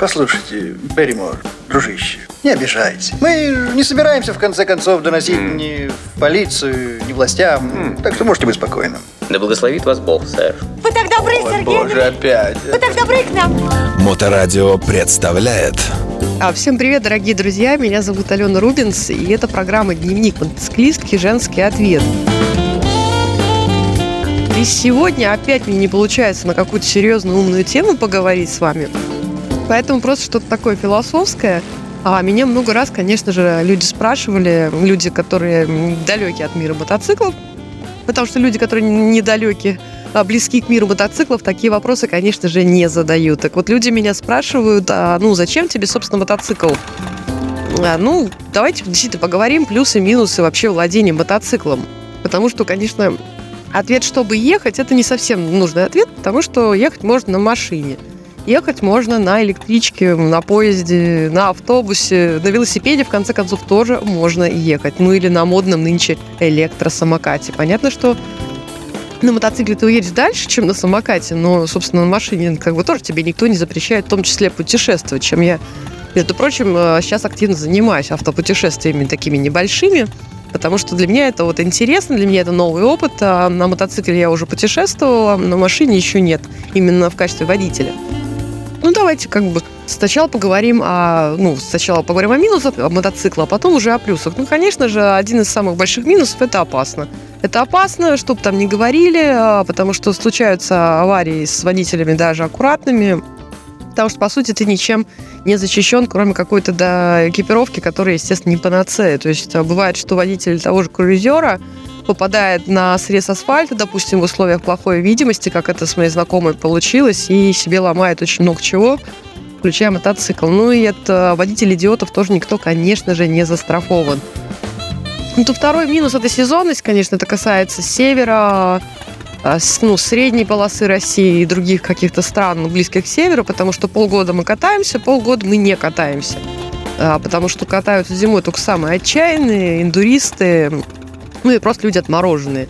Послушайте, Берримор, дружище, не обижайтесь. Мы не собираемся, в конце концов, доносить mm. ни в полицию, ни властям. Mm. Так что можете быть спокойны. Да благословит вас Бог, сэр. Вы так добры, О, Сергей. Боже, опять. Вы так добры к нам. Моторадио представляет... А, всем привет, дорогие друзья! Меня зовут Алена Рубинс, и это программа «Дневник мотоциклистки. Женский ответ». И сегодня опять мне не получается на какую-то серьезную умную тему поговорить с вами. Поэтому просто что-то такое философское. А меня много раз, конечно же, люди спрашивали, люди, которые далеки от мира мотоциклов, потому что люди, которые недалеки, а близки к миру мотоциклов, такие вопросы, конечно же, не задают. Так вот, люди меня спрашивают, а, ну, зачем тебе, собственно, мотоцикл? А, ну, давайте действительно поговорим плюсы и минусы вообще владения мотоциклом. Потому что, конечно, ответ, чтобы ехать, это не совсем нужный ответ, потому что ехать можно на машине – Ехать можно на электричке, на поезде, на автобусе, на велосипеде, в конце концов, тоже можно ехать. Ну или на модном нынче электросамокате. Понятно, что на мотоцикле ты уедешь дальше, чем на самокате, но, собственно, на машине как бы тоже тебе никто не запрещает, в том числе путешествовать, чем я, между прочим, сейчас активно занимаюсь автопутешествиями такими небольшими, потому что для меня это вот интересно, для меня это новый опыт. А на мотоцикле я уже путешествовала, на машине еще нет, именно в качестве водителя. Ну, давайте как бы сначала поговорим о... Ну, сначала поговорим о минусах мотоцикла, а потом уже о плюсах. Ну, конечно же, один из самых больших минусов – это опасно. Это опасно, чтобы там не говорили, а, потому что случаются аварии с водителями даже аккуратными, потому что, по сути, ты ничем не защищен, кроме какой-то да, экипировки, которая, естественно, не панацея. То есть а, бывает, что водитель того же круизера попадает на срез асфальта, допустим, в условиях плохой видимости, как это с моей знакомой получилось, и себе ломает очень много чего, включая мотоцикл. Ну и это водитель идиотов тоже никто, конечно же, не застрахован. Ну, то второй минус – это сезонность, конечно, это касается севера, а, ну, средней полосы России и других каких-то стран, близких к северу, потому что полгода мы катаемся, полгода мы не катаемся. А, потому что катаются зимой только самые отчаянные, индуристы, ну и просто люди отмороженные.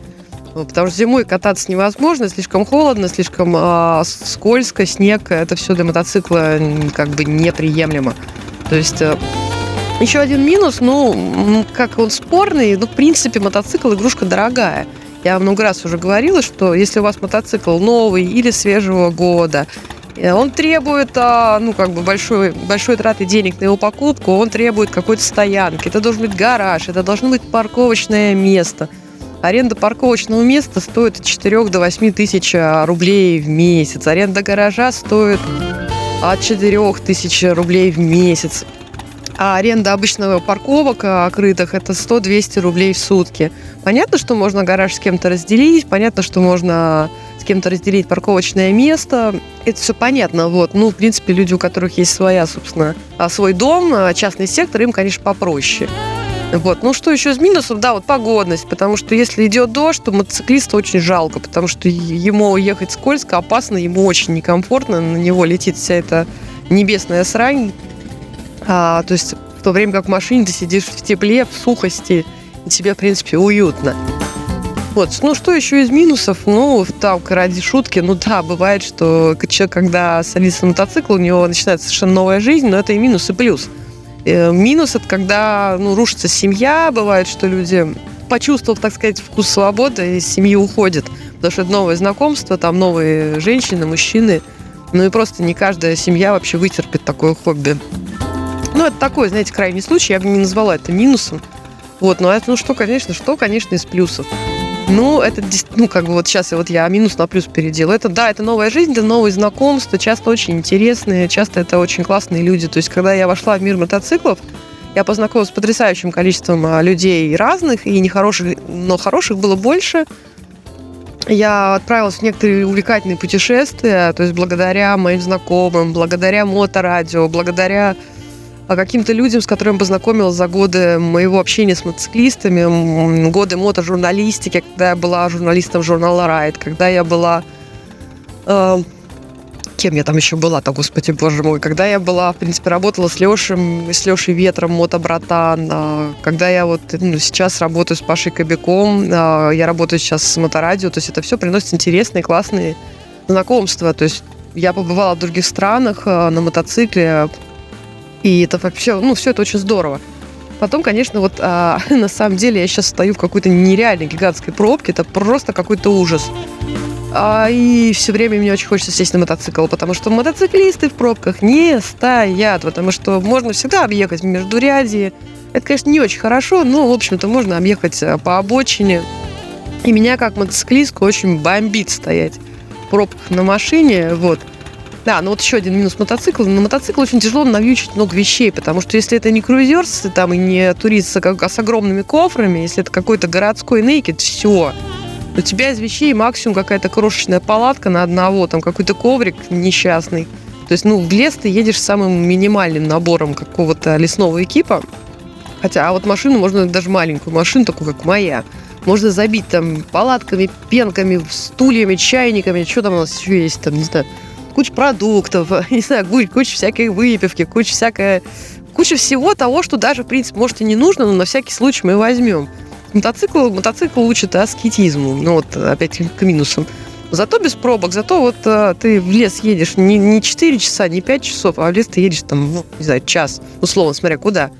Потому что зимой кататься невозможно, слишком холодно, слишком э, скользко, снег. Это все для мотоцикла как бы неприемлемо. То есть э, еще один минус, ну, как он спорный, ну, в принципе, мотоцикл игрушка дорогая. Я много раз уже говорила, что если у вас мотоцикл новый или свежего года, он требует, а, ну, как бы большой, большой траты денег на его покупку, он требует какой-то стоянки. Это должен быть гараж, это должно быть парковочное место – Аренда парковочного места стоит от 4 до 8 тысяч а, рублей в месяц. Аренда гаража стоит от 4 тысяч рублей в месяц. А аренда обычного парковок а, крытых это 100-200 рублей в сутки. Понятно, что можно гараж с кем-то разделить, понятно, что можно кем-то разделить парковочное место. Это все понятно. Вот. Ну, в принципе, люди, у которых есть своя, собственно, а, свой дом, частный сектор, им, конечно, попроще. Вот. Ну, что еще из минусов? Да, вот погодность, потому что если идет дождь, то мотоциклиста очень жалко, потому что ему ехать скользко, опасно, ему очень некомфортно, на него летит вся эта небесная срань. А, то есть в то время как в машине ты сидишь в тепле, в сухости, и тебе, в принципе, уютно. Вот, ну что еще из минусов? Ну, там, ради шутки, ну да, бывает, что человек, когда садится на мотоцикл, у него начинается совершенно новая жизнь, но это и минус, и плюс. Э, минус это когда ну, рушится семья, бывает, что люди, почувствовав, так сказать, вкус свободы, из семьи уходят. Потому что это новое знакомство, там новые женщины, мужчины. Ну и просто не каждая семья вообще вытерпит такое хобби. Ну, это такой, знаете, крайний случай, я бы не назвала это минусом. Вот, но это, ну что, конечно, что, конечно, из плюсов. Ну, это, ну, как бы вот сейчас вот я минус на плюс переделаю. Это, да, это новая жизнь, это новые знакомства, часто очень интересные, часто это очень классные люди. То есть, когда я вошла в мир мотоциклов, я познакомилась с потрясающим количеством а, людей разных, и нехороших, но хороших было больше. Я отправилась в некоторые увлекательные путешествия, то есть благодаря моим знакомым, благодаря моторадио, благодаря каким-то людям, с которыми познакомилась за годы моего общения с мотоциклистами, годы мотожурналистики, когда я была журналистом журнала «Райд», когда я была... Э, кем я там еще была-то, господи, боже мой, когда я была, в принципе, работала с Лешем, с Лешей Ветром, мотобратан, э, когда я вот ну, сейчас работаю с Пашей Кобяком, э, я работаю сейчас с моторадио, то есть это все приносит интересные, классные знакомства, то есть Я побывала в других странах э, на мотоцикле, и это вообще, ну, все это очень здорово. Потом, конечно, вот а, на самом деле я сейчас стою в какой-то нереальной гигантской пробке, это просто какой-то ужас. А, и все время мне очень хочется сесть на мотоцикл, потому что мотоциклисты в пробках не стоят, потому что можно всегда объехать между ряди. Это, конечно, не очень хорошо, но, в общем-то, можно объехать э, по обочине. И меня, как мотоциклистку, очень бомбит стоять в пробках на машине, вот. Да, ну вот еще один минус мотоцикла. На мотоцикл очень тяжело навьючить много вещей, потому что если это не круизер, там и не турист с, с огромными кофрами, если это какой-то городской нейкет, все. У тебя из вещей максимум какая-то крошечная палатка на одного, там какой-то коврик несчастный. То есть, ну, в лес ты едешь с самым минимальным набором какого-то лесного экипа. Хотя, а вот машину можно даже маленькую машину, такую как моя, можно забить там палатками, пенками, стульями, чайниками, что там у нас еще есть, там, не знаю, куча продуктов, не знаю, куча всякой выпивки, куча всякой, куча всего того, что даже, в принципе, может и не нужно, но на всякий случай мы возьмем. Мотоцикл, мотоцикл учит аскетизму, ну вот опять к минусам. Зато без пробок, зато вот а, ты в лес едешь не, не 4 часа, не 5 часов, а в лес ты едешь там, ну, не знаю, час, условно, смотря куда.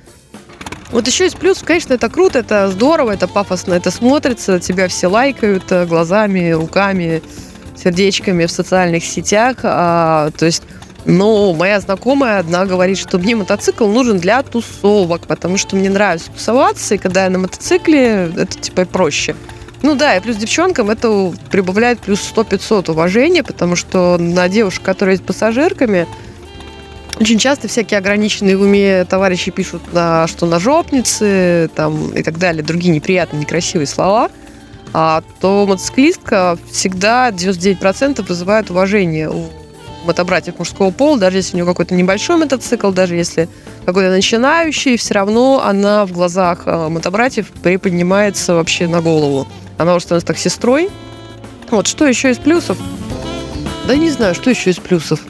Вот еще из плюсов, конечно, это круто, это здорово, это пафосно, это смотрится, тебя все лайкают э, глазами, руками, сердечками в социальных сетях. А, то есть но моя знакомая одна говорит, что мне мотоцикл нужен для тусовок, потому что мне нравится тусоваться, и когда я на мотоцикле, это типа проще. Ну да, и плюс девчонкам это прибавляет плюс 100-500 уважения, потому что на девушек, которые есть пассажирками, очень часто всякие ограниченные в уме товарищи пишут, что на жопницы там, и так далее, другие неприятные, некрасивые слова, то мотоциклистка всегда 99% вызывает уважение у мотобратьев мужского пола, даже если у нее какой-то небольшой мотоцикл, даже если какой-то начинающий, все равно она в глазах э, мотобратьев приподнимается вообще на голову. Она уже становится так сестрой. Вот, что еще из плюсов? Да не знаю, что еще из плюсов.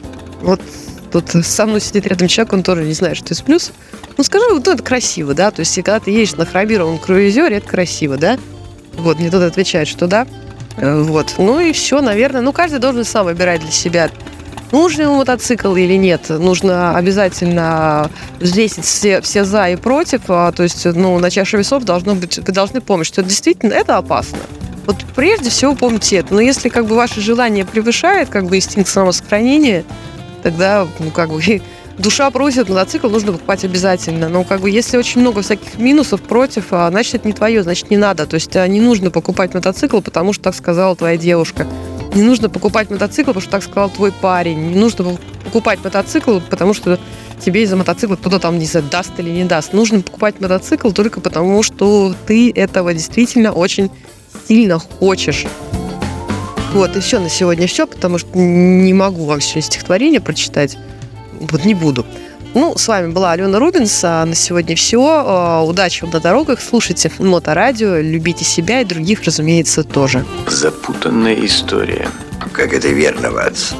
Вот тут со мной сидит рядом человек, он тоже не знает, что из плюсов. Ну, скажи, вот это красиво, да? То есть, когда ты едешь на хромированном круизере, это красиво, да? Вот, мне тут отвечает, что да. Э, вот. Ну и все, наверное. Ну, каждый должен сам выбирать для себя нужен ему мотоцикл или нет. Нужно обязательно взвесить все, все за и против. А, то есть, ну, на чаше весов должно быть, вы должны помнить, что действительно это опасно. Вот прежде всего помните это. Но если как бы ваше желание превышает как бы инстинкт самосохранения, тогда, ну, как бы душа просит, мотоцикл нужно покупать обязательно. Но как бы если очень много всяких минусов против, а, значит это не твое, значит не надо. То есть а, не нужно покупать мотоцикл, потому что так сказала твоя девушка. Не нужно покупать мотоцикл, потому что так сказал твой парень. Не нужно покупать мотоцикл, потому что тебе из-за мотоцикла кто-то там, не знаю, даст или не даст. Нужно покупать мотоцикл только потому, что ты этого действительно очень сильно хочешь. Вот, и все на сегодня все, потому что не могу вам сегодня стихотворение прочитать. Вот не буду. Ну, с вами была Алена Рубинс. А на сегодня все. А, удачи вам на дорогах. Слушайте Моторадио. Любите себя и других, разумеется, тоже. Запутанная история. Как это верно, Ватс.